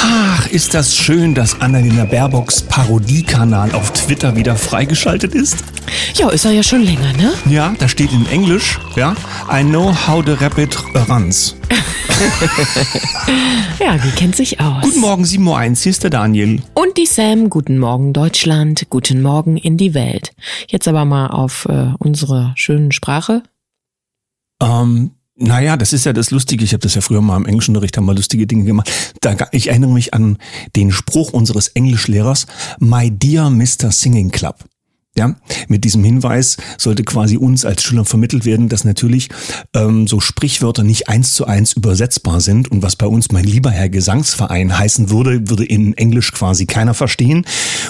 Ach, ist das schön, dass Annalena Baerbocks Parodiekanal auf Twitter wieder freigeschaltet ist? Ja, ist er ja schon länger, ne? Ja, da steht in Englisch, ja, I know how the rabbit runs. ja, die kennt sich aus. Guten Morgen, 7.01 Uhr, hier ist der Daniel. Und die Sam, guten Morgen Deutschland, guten Morgen in die Welt. Jetzt aber mal auf äh, unsere schönen Sprache. Ähm, naja, das ist ja das Lustige. Ich habe das ja früher mal im Englischunterricht, haben wir lustige Dinge gemacht. Da, ich erinnere mich an den Spruch unseres Englischlehrers, My dear Mr. Singing Club. Ja, mit diesem Hinweis sollte quasi uns als Schülern vermittelt werden, dass natürlich ähm, so Sprichwörter nicht eins zu eins übersetzbar sind und was bei uns mein lieber Herr Gesangsverein heißen würde, würde in Englisch quasi keiner verstehen.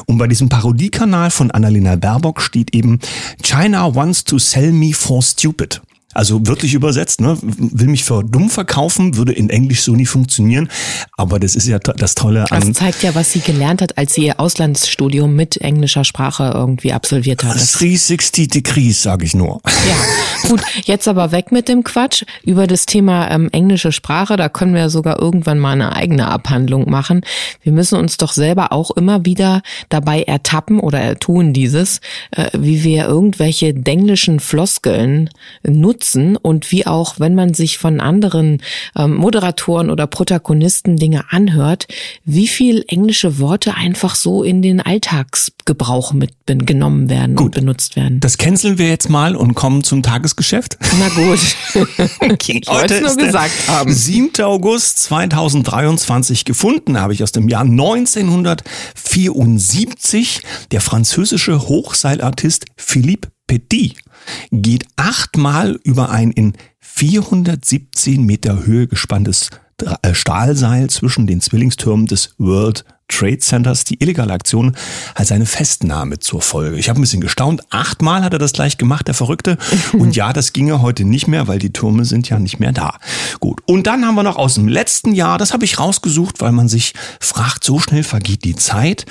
Und bei diesem Parodiekanal von Annalena Baerbock steht eben China wants to sell me for stupid. Also wirklich übersetzt, ne? will mich für dumm verkaufen, würde in Englisch so nie funktionieren. Aber das ist ja das Tolle an. Das zeigt ja, was sie gelernt hat, als sie ihr Auslandsstudium mit englischer Sprache irgendwie absolviert hat. 360 Degrees, sage ich nur. Ja, gut. Jetzt aber weg mit dem Quatsch. Über das Thema ähm, englische Sprache, da können wir sogar irgendwann mal eine eigene Abhandlung machen. Wir müssen uns doch selber auch immer wieder dabei ertappen oder tun dieses, äh, wie wir irgendwelche denglischen Floskeln nutzen nutzen und wie auch, wenn man sich von anderen ähm, Moderatoren oder Protagonisten Dinge anhört, wie viel englische Worte einfach so in den Alltagsgebrauch mitgenommen werden gut. und benutzt werden. Das canceln wir jetzt mal und kommen zum Tagesgeschäft. Na gut. okay. Heute ist nur gesagt haben. 7. August 2023 gefunden habe ich aus dem Jahr 1974 der französische Hochseilartist Philippe Petit geht achtmal über ein in 417 Meter Höhe gespanntes äh, Stahlseil zwischen den Zwillingstürmen des World Trade Centers. Die illegale Aktion hat seine Festnahme zur Folge. Ich habe ein bisschen gestaunt. Achtmal hat er das gleich gemacht, der Verrückte. Und ja, das ginge heute nicht mehr, weil die Türme sind ja nicht mehr da. Gut. Und dann haben wir noch aus dem letzten Jahr, das habe ich rausgesucht, weil man sich fragt, so schnell vergeht die Zeit.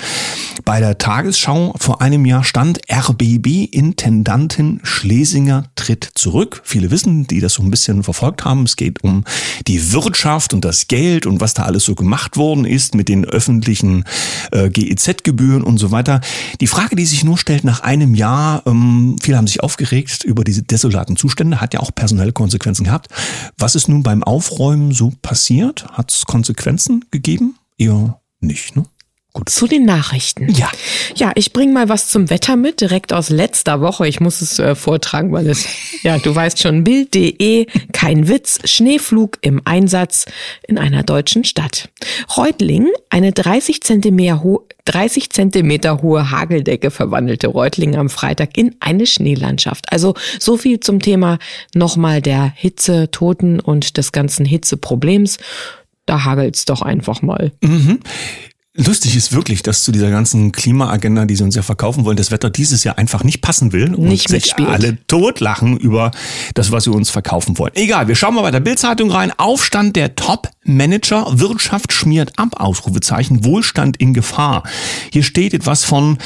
Bei der Tagesschau vor einem Jahr stand RBB-Intendantin Schlesinger tritt zurück. Viele wissen, die das so ein bisschen verfolgt haben. Es geht um die Wirtschaft und das Geld und was da alles so gemacht worden ist mit den öffentlichen ganzen äh, GEZ-Gebühren und so weiter. Die Frage, die sich nur stellt nach einem Jahr, ähm, viele haben sich aufgeregt über diese desolaten Zustände, hat ja auch personelle Konsequenzen gehabt. Was ist nun beim Aufräumen so passiert? Hat es Konsequenzen gegeben? Eher nicht, ne? Gut. Zu den Nachrichten. Ja. Ja, ich bringe mal was zum Wetter mit, direkt aus letzter Woche. Ich muss es äh, vortragen, weil es, ja, du weißt schon, Bild.de, kein Witz, Schneeflug im Einsatz in einer deutschen Stadt. Reutling, eine 30 Zentimeter, ho 30 Zentimeter hohe Hageldecke verwandelte Reutling am Freitag in eine Schneelandschaft. Also so viel zum Thema nochmal der Hitze, Toten und des ganzen Hitzeproblems. Da hagelt's doch einfach mal. Mhm. Lustig ist wirklich, dass zu dieser ganzen Klimaagenda, die sie uns ja verkaufen wollen, das Wetter dieses Jahr einfach nicht passen will und nicht sich mitspielt. alle totlachen über das, was sie uns verkaufen wollen. Egal, wir schauen mal bei der Bildzeitung rein. Aufstand der Top-Manager, Wirtschaft schmiert ab, Ausrufezeichen, Wohlstand in Gefahr. Hier steht etwas von,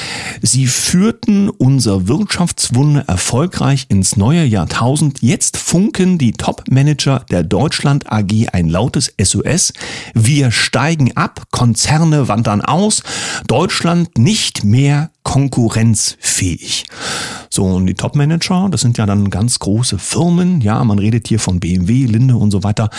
sie führten unser Wirtschaftswunder erfolgreich ins neue Jahrtausend. Jetzt funken die Top-Manager der Deutschland AG ein lautes SOS. Wir steigen ab, Konzerne wandern aus, Deutschland nicht mehr konkurrenzfähig. So, und die Top-Manager, das sind ja dann ganz große Firmen, ja, man redet hier von BMW, Linde und so weiter.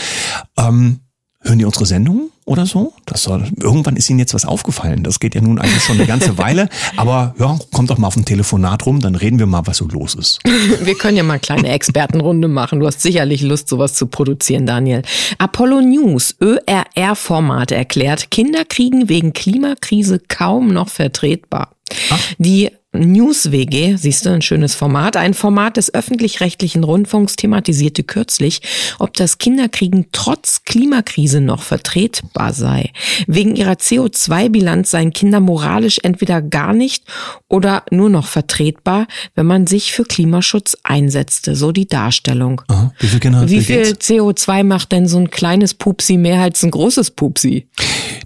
Ähm, hören die unsere Sendung oder so? Das soll, irgendwann ist ihnen jetzt was aufgefallen. Das geht ja nun eigentlich schon eine ganze Weile. Aber ja, kommt doch mal auf ein Telefonat rum, dann reden wir mal, was so los ist. Wir können ja mal eine kleine Expertenrunde machen. Du hast sicherlich Lust, sowas zu produzieren, Daniel. Apollo News, ÖRR-Format erklärt, Kinder kriegen wegen Klimakrise kaum noch vertretbar. Ach. Die News-WG, siehst du, ein schönes Format. Ein Format des öffentlich-rechtlichen Rundfunks thematisierte kürzlich, ob das Kinderkriegen trotz Klimakrise noch vertretbar sei. Wegen ihrer CO2-Bilanz seien Kinder moralisch entweder gar nicht oder nur noch vertretbar, wenn man sich für Klimaschutz einsetzte. So die Darstellung. Aha. Wie viel, Kinder Wie viel CO2 macht denn so ein kleines Pupsi mehr als ein großes Pupsi?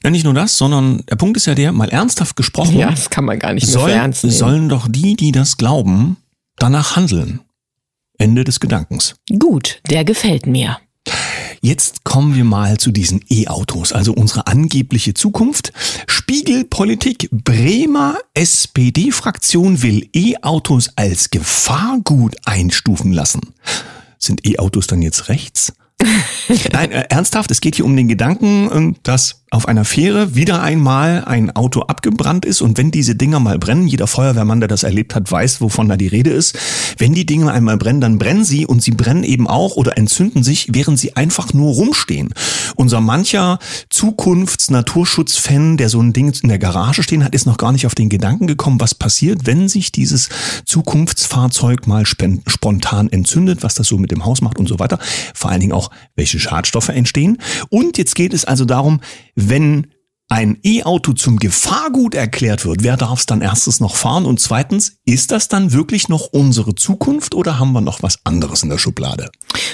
Ja, nicht nur das, sondern der Punkt ist ja der, mal ernsthaft gesprochen. Ja, das kann man gar nicht mehr soll, ernst nehmen. Sollen doch die, die das glauben, danach handeln. Ende des Gedankens. Gut, der gefällt mir. Jetzt kommen wir mal zu diesen E-Autos, also unsere angebliche Zukunft. Spiegelpolitik. Bremer SPD-Fraktion will E-Autos als Gefahrgut einstufen lassen. Sind E-Autos dann jetzt rechts? Nein, äh, ernsthaft, es geht hier um den Gedanken, äh, dass auf einer Fähre wieder einmal ein Auto abgebrannt ist und wenn diese Dinger mal brennen, jeder Feuerwehrmann, der das erlebt hat, weiß, wovon da die Rede ist. Wenn die Dinge einmal brennen, dann brennen sie und sie brennen eben auch oder entzünden sich, während sie einfach nur rumstehen. Unser mancher Zukunfts-Naturschutz-Fan, der so ein Ding in der Garage stehen hat, ist noch gar nicht auf den Gedanken gekommen, was passiert, wenn sich dieses Zukunftsfahrzeug mal spontan entzündet, was das so mit dem Haus macht und so weiter. Vor allen Dingen auch, welche Schadstoffe entstehen. Und jetzt geht es also darum, wenn ein E-Auto zum Gefahrgut erklärt wird, wer darf es dann erstens noch fahren? Und zweitens, ist das dann wirklich noch unsere Zukunft oder haben wir noch was anderes in der Schublade?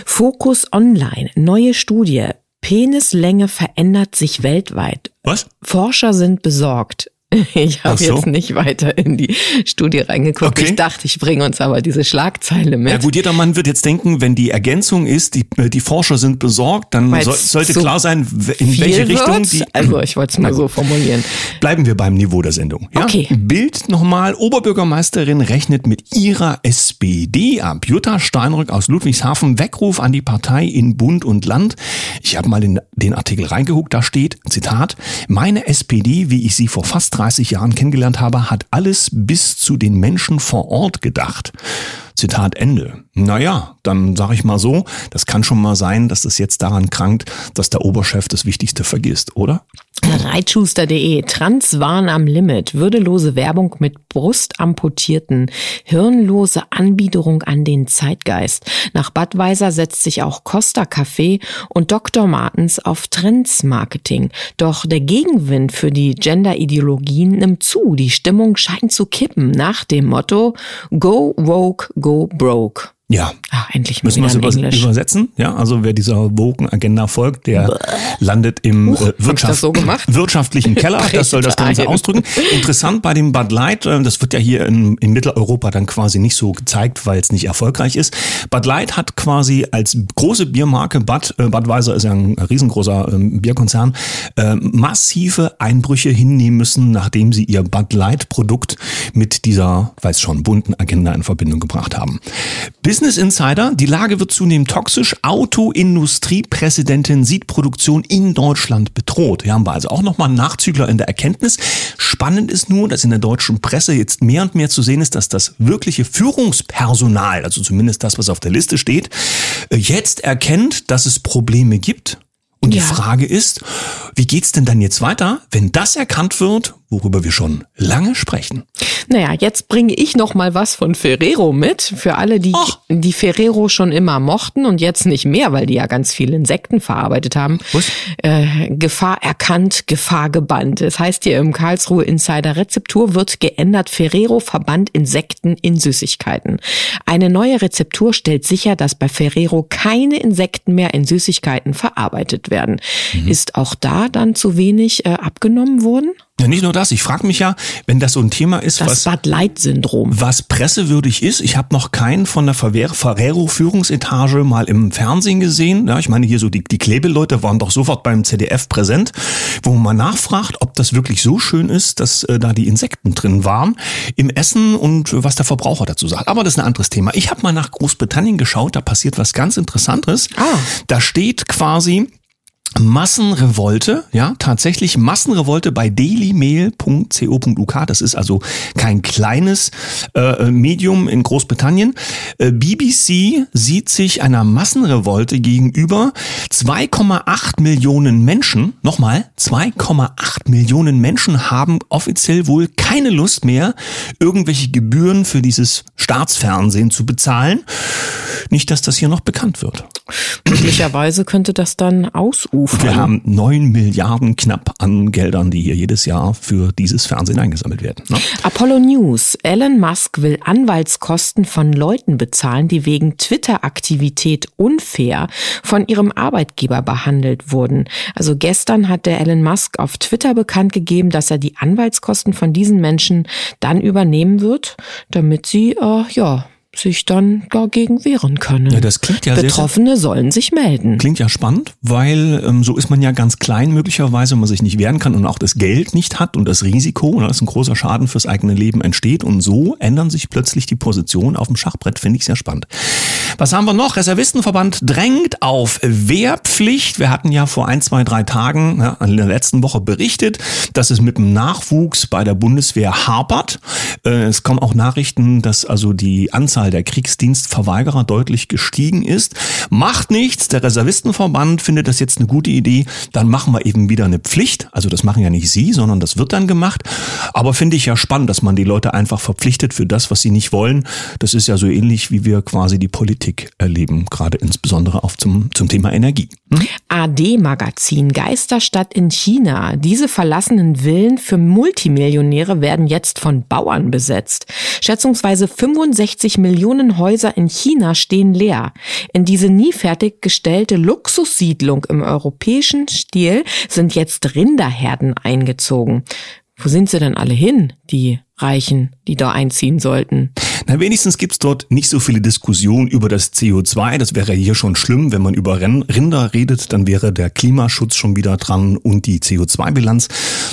Fokus Online, neue Studie. Penislänge verändert sich weltweit. Was? Forscher sind besorgt. Ich habe so. jetzt nicht weiter in die Studie reingeguckt. Okay. Ich dachte, ich bringe uns aber diese Schlagzeile mit. Ja gut, jeder Mann wird jetzt denken, wenn die Ergänzung ist, die, die Forscher sind besorgt, dann soll, sollte so klar sein, in welche Richtung die... Also ich wollte es mal so formulieren. Bleiben wir beim Niveau der Sendung. Ja? Okay. Bild nochmal. Oberbürgermeisterin rechnet mit ihrer SPD ab. Jutta Steinrück aus Ludwigshafen. Weckruf an die Partei in Bund und Land. Ich habe mal in den Artikel reingeguckt. Da steht, Zitat, meine SPD, wie ich sie vor fast 30 Jahren kennengelernt habe, hat alles bis zu den Menschen vor Ort gedacht. Zitat Ende. Naja, dann sage ich mal so, das kann schon mal sein, dass es jetzt daran krankt, dass der Oberchef das Wichtigste vergisst, oder? Reitschuster.de Transwahn am Limit, würdelose Werbung mit Brustamputierten, hirnlose Anbiederung an den Zeitgeist. Nach Budweiser setzt sich auch Costa Café und Dr. Martens auf Trendsmarketing. Doch der Gegenwind für die Gender-Ideologien nimmt zu. Die Stimmung scheint zu kippen nach dem Motto Go woke, go broke. Ja. Ah, endlich mal Müssen wir es wieder in über, Englisch. übersetzen? Ja, also wer dieser Woken-Agenda folgt, der landet im Huch, äh, Wirtschaft, so wirtschaftlichen Keller. Das soll das Ganze ausdrücken. Interessant bei dem Bud Light, äh, das wird ja hier in, in Mitteleuropa dann quasi nicht so gezeigt, weil es nicht erfolgreich ist. Bud Light hat quasi als große Biermarke, Bud, äh, Budweiser ist ja ein riesengroßer ähm, Bierkonzern, massive Einbrüche hinnehmen müssen, nachdem sie ihr Bud Light Produkt mit dieser, weiß schon, bunten Agenda in Verbindung gebracht haben. Business Insider, die Lage wird zunehmend toxisch. Autoindustriepräsidentin sieht Produktion in Deutschland bedroht. Hier haben wir also auch nochmal einen Nachzügler in der Erkenntnis. Spannend ist nur, dass in der deutschen Presse jetzt mehr und mehr zu sehen ist, dass das wirkliche Führungspersonal, also zumindest das, was auf der Liste steht, äh, jetzt erkennt, dass es Probleme gibt. Und Ja. die Frage ist, wie geht's denn dann jetzt weiter, wenn das erkannt wird, worüber wir schon lange sprechen? Naja, jetzt bringe ich noch mal was von Ferrero mit. Für alle, die Ach. die Ferrero schon immer mochten und jetzt nicht mehr, weil die ja ganz viele Insekten verarbeitet haben. Was? Äh, Gefahr erkannt, Gefahr gebannt. Es heißt hier im Karlsruhe Insider Rezeptur wird geändert. Ferrero verbannt Insekten in Süßigkeiten. Eine neue Rezeptur stellt sicher, dass bei Ferrero keine Insekten mehr in Süßigkeiten verarbeitet werden. Mhm. Ist auch da dann zu wenig äh, abgenommen worden? Ja, nicht nur das. Ich frage mich ja, wenn das so ein Thema ist, Das was Bud Light Syndrom. was pressewürdig ist. Ich habe noch keinen von der Ferrer- Ferrero-Führungsetage mal im Fernsehen gesehen. Ja, ich meine, hier so die, die Klebeleute waren doch sofort beim ZDF präsent, wo man nachfragt, ob das wirklich so schön ist, dass äh, da die Insekten drin waren im Essen und was der Verbraucher dazu sagt. Aber das ist ein anderes Thema. Ich habe mal nach Großbritannien geschaut, da passiert was ganz Interessantes. Ah. Da steht quasi Massenrevolte, ja, tatsächlich Massenrevolte bei dailymail.co.uk. Das ist also kein kleines äh, Medium in Großbritannien. Äh, BBC sieht sich einer Massenrevolte gegenüber 2,8 Millionen Menschen. Nochmal, 2,8 Millionen Menschen haben offiziell wohl keine Lust mehr, irgendwelche Gebühren für dieses Staatsfernsehen zu bezahlen. Nicht, dass das hier noch bekannt wird. Möglicherweise könnte das dann ausufern. Wir haben neun Milliarden knapp an Geldern, die hier jedes Jahr für dieses Fernsehen eingesammelt werden. Ne? Apollo News. Elon Musk will Anwaltskosten von Leuten bezahlen, die wegen Twitter-Aktivität unfair von ihrem Arbeitgeber behandelt wurden. Also gestern hat der Elon Musk auf Twitter bekannt gegeben, dass er die Anwaltskosten von diesen Menschen dann übernehmen wird, damit sie, äh, ja, sich dann dagegen wehren können. Ja, das klingt ja Betroffene sehr, sollen sich melden. Klingt ja spannend, weil ähm, so ist man ja ganz klein möglicherweise, wenn man sich nicht wehren kann und auch das Geld nicht hat und das Risiko, ne, dass ein großer Schaden fürs eigene Leben entsteht. Und so ändern sich plötzlich die Positionen auf dem Schachbrett, finde ich sehr spannend. Was haben wir noch? Reservistenverband drängt auf Wehrpflicht. Wir hatten ja vor ein, zwei, drei Tagen ja, in der letzten Woche berichtet, dass es mit dem Nachwuchs bei der Bundeswehr hapert. Äh, es kommen auch Nachrichten, dass also die Anzahl Anzahl der Kriegsdienstverweigerer deutlich gestiegen ist. Macht nichts, der Reservistenverband findet das jetzt eine gute Idee, dann machen wir eben wieder eine Pflicht. Also das machen ja nicht Sie, sondern das wird dann gemacht. Aber finde ich ja spannend, dass man die Leute einfach verpflichtet für das, was sie nicht wollen. Das ist ja so ähnlich, wie wir quasi die Politik erleben, gerade insbesondere auch zum, zum Thema Energie. Hm? AD-Magazin Geisterstadt in China. Diese verlassenen Villen für Multimillionäre werden jetzt von Bauern besetzt. Schätzungsweise 65 Millionen Millionen Häuser in China stehen leer. In diese nie fertiggestellte Luxussiedlung im europäischen Stil sind jetzt Rinderherden eingezogen. Wo sind sie denn alle hin, die Reichen, die da einziehen sollten? Na, wenigstens gibt's dort nicht so viele Diskussionen über das CO2. Das wäre hier schon schlimm, wenn man über Rinder redet, dann wäre der Klimaschutz schon wieder dran und die CO2-Bilanz.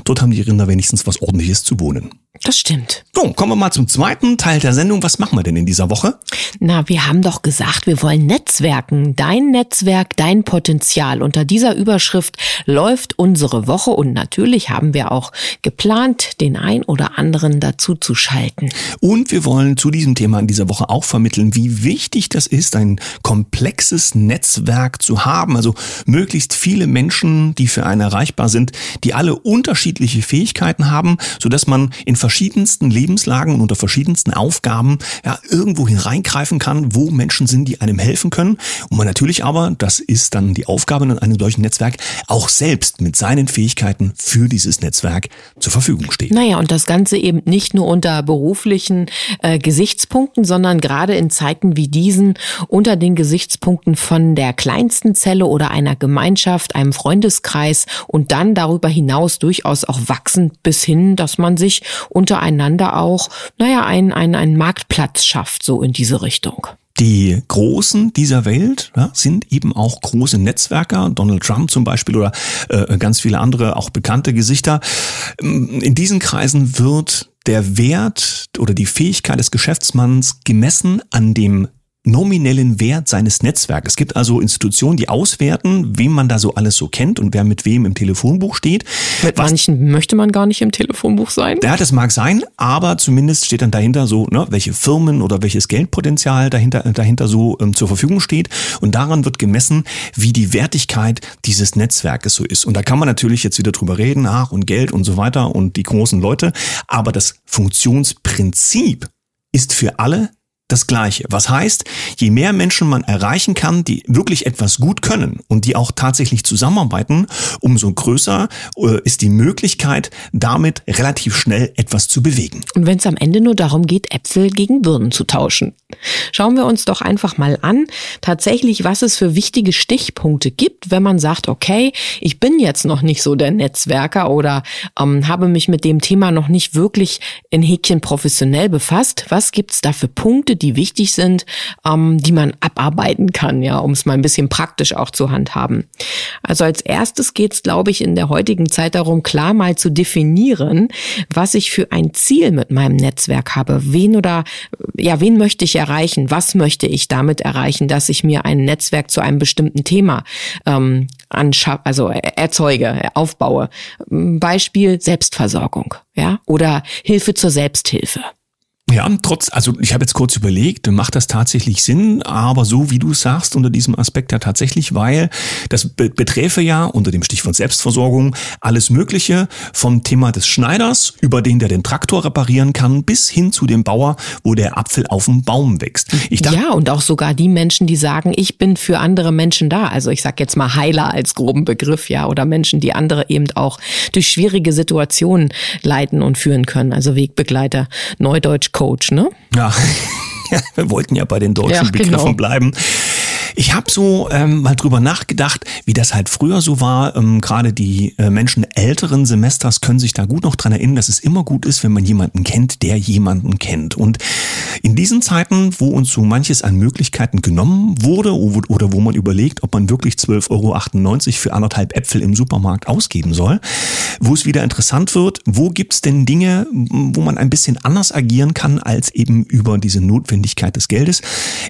Dort haben die Rinder wenigstens was ordentliches zu wohnen. Das stimmt. So, kommen wir mal zum zweiten Teil der Sendung. Was machen wir denn in dieser Woche? Na, wir haben doch gesagt, wir wollen Netzwerken. Dein Netzwerk, dein Potenzial. Unter dieser Überschrift läuft unsere Woche und natürlich haben wir auch geplant, den ein oder anderen dazu zu schalten. Und wir wollen zu diesem Thema in dieser Woche auch vermitteln, wie wichtig das ist, ein komplexes Netzwerk zu haben. Also möglichst viele Menschen, die für einen erreichbar sind, die alle unterschiedliche Fähigkeiten haben, sodass man in verschiedensten Lebenslagen und unter verschiedensten Aufgaben ja, irgendwo hineingreifen kann, wo Menschen sind, die einem helfen können. Und man natürlich aber, das ist dann die Aufgabe in einem solchen Netzwerk, auch selbst mit seinen Fähigkeiten für dieses Netzwerk zur Verfügung steht. Naja, und das Ganze eben nicht nur unter beruflichen äh, Gesichtspunkten, sondern gerade in Zeiten wie diesen unter den Gesichtspunkten von der kleinsten Zelle oder einer Gemeinschaft, einem Freundeskreis und dann darüber hinaus durchaus auch wachsend bis hin, dass man sich untereinander auch, naja, einen, einen, einen Marktplatz schafft, so in diese Richtung. Die Großen dieser Welt ja, sind eben auch große Netzwerker, Donald Trump zum Beispiel oder äh, ganz viele andere auch bekannte Gesichter. In diesen Kreisen wird der Wert oder die Fähigkeit des Geschäftsmanns gemessen an dem nominellen Wert seines Netzwerks. Es gibt also Institutionen, die auswerten, wem man da so alles so kennt und wer mit wem im Telefonbuch steht. Mit Was, manchen möchte man gar nicht im Telefonbuch sein. Ja, das mag sein, aber zumindest steht dann dahinter so, ne, welche Firmen oder welches Geldpotenzial dahinter, dahinter so ähm, zur Verfügung steht. Und daran wird gemessen, wie die Wertigkeit dieses Netzwerkes so ist. Und da kann man natürlich jetzt wieder drüber reden, ach und Geld und so weiter und die großen Leute. Aber das Funktionsprinzip ist für alle das Gleiche. Was heißt, je mehr Menschen man erreichen kann, die wirklich etwas gut können und die auch tatsächlich zusammenarbeiten, umso größer äh, ist die Möglichkeit, damit relativ schnell etwas zu bewegen. Und wenn es am Ende nur darum geht, Äpfel gegen Birnen zu tauschen. Schauen wir uns doch einfach mal an, tatsächlich, was es für wichtige Stichpunkte gibt, wenn man sagt, okay, ich bin jetzt noch nicht so der Netzwerker oder ähm, habe mich mit dem Thema noch nicht wirklich in Häkchen professionell befasst. Was gibt's da für Punkte, die wichtig sind, ähm, die man abarbeiten kann, ja, um es mal ein bisschen praktisch auch zu handhaben. Also als erstes geht es, glaube ich, in der heutigen Zeit darum, klar mal zu definieren, was ich für ein Ziel mit meinem Netzwerk habe. Wen oder ja, wen möchte ich erreichen? Was möchte ich damit erreichen, dass ich mir ein Netzwerk zu einem bestimmten Thema ähm, anschaff, also erzeuge, aufbaue? Beispiel Selbstversorgung, ja, oder Hilfe zur Selbsthilfe. Ja, trotz, also ich habe jetzt kurz überlegt, macht das tatsächlich Sinn, aber so wie du sagst, unter diesem Aspekt ja tatsächlich, weil das beträfe ja unter dem Stichwort Selbstversorgung alles Mögliche vom Thema des Schneiders über den, der den Traktor reparieren kann, bis hin zu dem Bauer, wo der Apfel auf dem Baum wächst. Ich dachte, ja, und auch sogar die Menschen, die sagen, ich bin für andere Menschen da. Also ich sag jetzt mal Heiler als groben Begriff, ja, oder Menschen, die andere eben auch durch schwierige Situationen leiten und führen können. Also Wegbegleiter, Neudeutsch Coach, ne? Ja. wir wollten ja bei den deutschen ja, Begriffen genau. bleiben. Ich habe so ähm, mal drüber nachgedacht, wie das halt früher so war. Ähm, Gerade die äh, Menschen älteren Semesters können sich da gut noch dran erinnern, dass es immer gut ist, wenn man jemanden kennt, der jemanden kennt. Und in diesen Zeiten, wo uns so manches an Möglichkeiten genommen wurde oder wo man überlegt, ob man wirklich 12,98 Euro für anderthalb Äpfel im Supermarkt ausgeben soll, wo es wieder interessant wird, wo gibt's denn Dinge, wo man ein bisschen anders agieren kann als eben über diese Notwendigkeit des Geldes.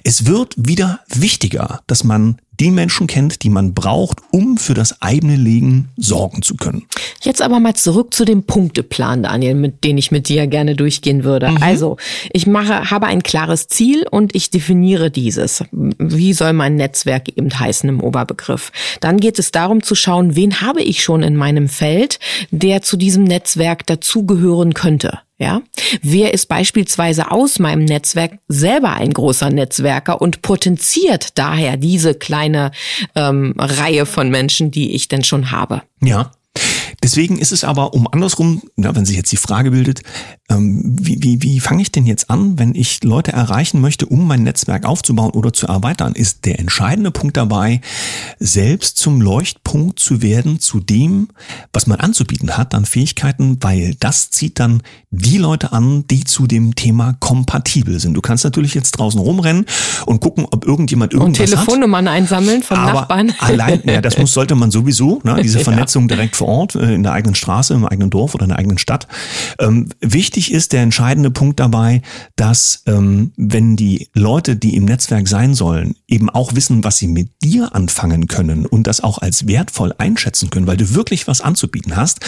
Es wird wieder wichtiger, dass man die Menschen kennt, die man braucht, um für das eigene Leben sorgen zu können. Jetzt aber mal zurück zu dem Punkteplan, Daniel, mit dem ich mit dir gerne durchgehen würde. Mhm. Also, ich mache, habe ein klares Ziel und ich definiere dieses. Wie soll mein Netzwerk eben heißen im Oberbegriff? Dann geht es darum zu schauen, wen habe ich schon in meinem Feld, der zu diesem Netzwerk dazugehören könnte. Ja, wer ist beispielsweise aus meinem Netzwerk selber ein großer Netzwerker und potenziert daher diese kleine ähm, Reihe von Menschen, die ich denn schon habe? Ja. Deswegen ist es aber um andersrum, na, wenn sich jetzt die Frage bildet, ähm, wie, wie, wie fange ich denn jetzt an, wenn ich Leute erreichen möchte, um mein Netzwerk aufzubauen oder zu erweitern, ist der entscheidende Punkt dabei, selbst zum Leuchtpunkt zu werden zu dem, was man anzubieten hat an Fähigkeiten, weil das zieht dann die Leute an, die zu dem Thema kompatibel sind. Du kannst natürlich jetzt draußen rumrennen und gucken, ob irgendjemand irgendwas und Telefonnummern hat, einsammeln von Nachbarn. Allein, ja, das muss sollte man sowieso, ne, diese Vernetzung direkt vor Ort. Äh, in der eigenen Straße, im eigenen Dorf oder in der eigenen Stadt. Ähm, wichtig ist der entscheidende Punkt dabei, dass ähm, wenn die Leute, die im Netzwerk sein sollen, eben auch wissen, was sie mit dir anfangen können und das auch als wertvoll einschätzen können, weil du wirklich was anzubieten hast,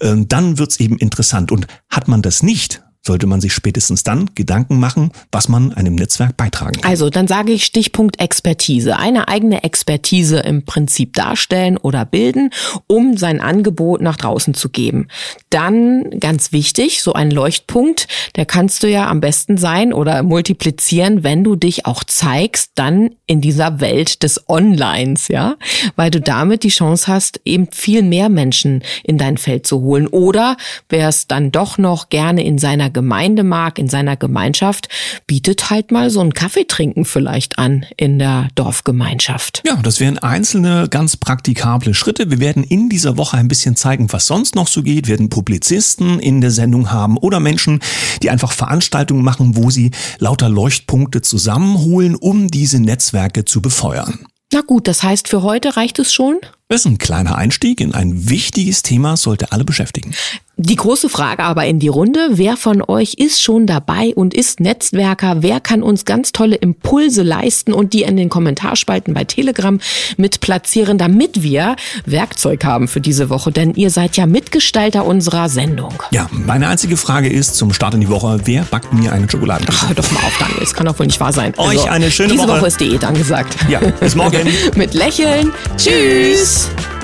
ähm, dann wird's eben interessant. Und hat man das nicht, sollte man sich spätestens dann Gedanken machen, was man einem Netzwerk beitragen kann. Also dann sage ich Stichpunkt Expertise. Eine eigene Expertise im Prinzip darstellen oder bilden, um sein Angebot nach draußen zu geben. Dann ganz wichtig, so ein Leuchtpunkt, der kannst du ja am besten sein oder multiplizieren, wenn du dich auch zeigst, dann in dieser Welt des Onlines, ja, weil du damit die Chance hast, eben viel mehr Menschen in dein Feld zu holen. Oder wer es dann doch noch gerne in seiner Gemeinde mag, in seiner Gemeinschaft, bietet halt mal so ein Kaffeetrinken vielleicht an in der Dorfgemeinschaft. Ja, das wären einzelne ganz praktikable Schritte. Wir werden in dieser Woche ein bisschen zeigen, was sonst noch so geht. Wir werden Publizisten in der Sendung haben oder Menschen, die einfach Veranstaltungen machen, wo sie lauter Leuchtpunkte zusammenholen, um diese Netzwerke zu befeuern. Na gut, das heißt, für heute reicht es schon? Das ist ein kleiner Einstieg in ein wichtiges Thema, sollte alle beschäftigen. Die große Frage aber in die Runde, wer von euch ist schon dabei und ist Netzwerker? Wer kann uns ganz tolle Impulse leisten und die in den Kommentarspalten bei Telegram mit platzieren, damit wir Werkzeug haben für diese Woche? Denn ihr seid ja Mitgestalter unserer Sendung. Ja, meine einzige Frage ist zum Start in die Woche, wer backt mir einen Schokoladenkeks? Hör doch mal auf, Daniel, das kann doch wohl nicht wahr sein. Euch also, eine schöne diese Woche. Diese Woche ist Diät angesagt. Ja, bis morgen. mit Lächeln. Tschüss. Peace.